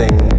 everything.